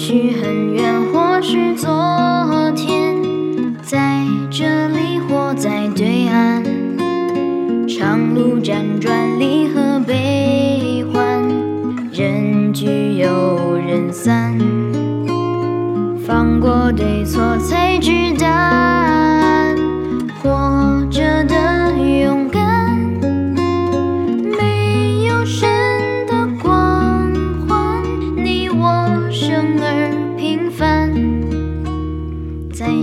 许很远，或是昨天，在这里或在对岸，长路辗转，离合悲欢，人聚又人散，放过对错，才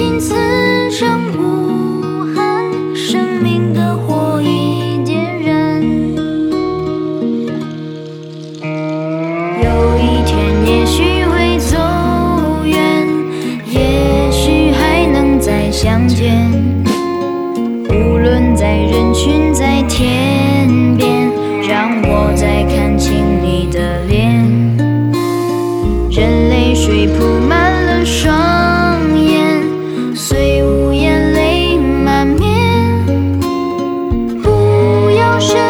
心此生无憾，生命的火已点燃。有一天，也许会走远，也许还能再相见。是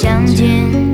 相见。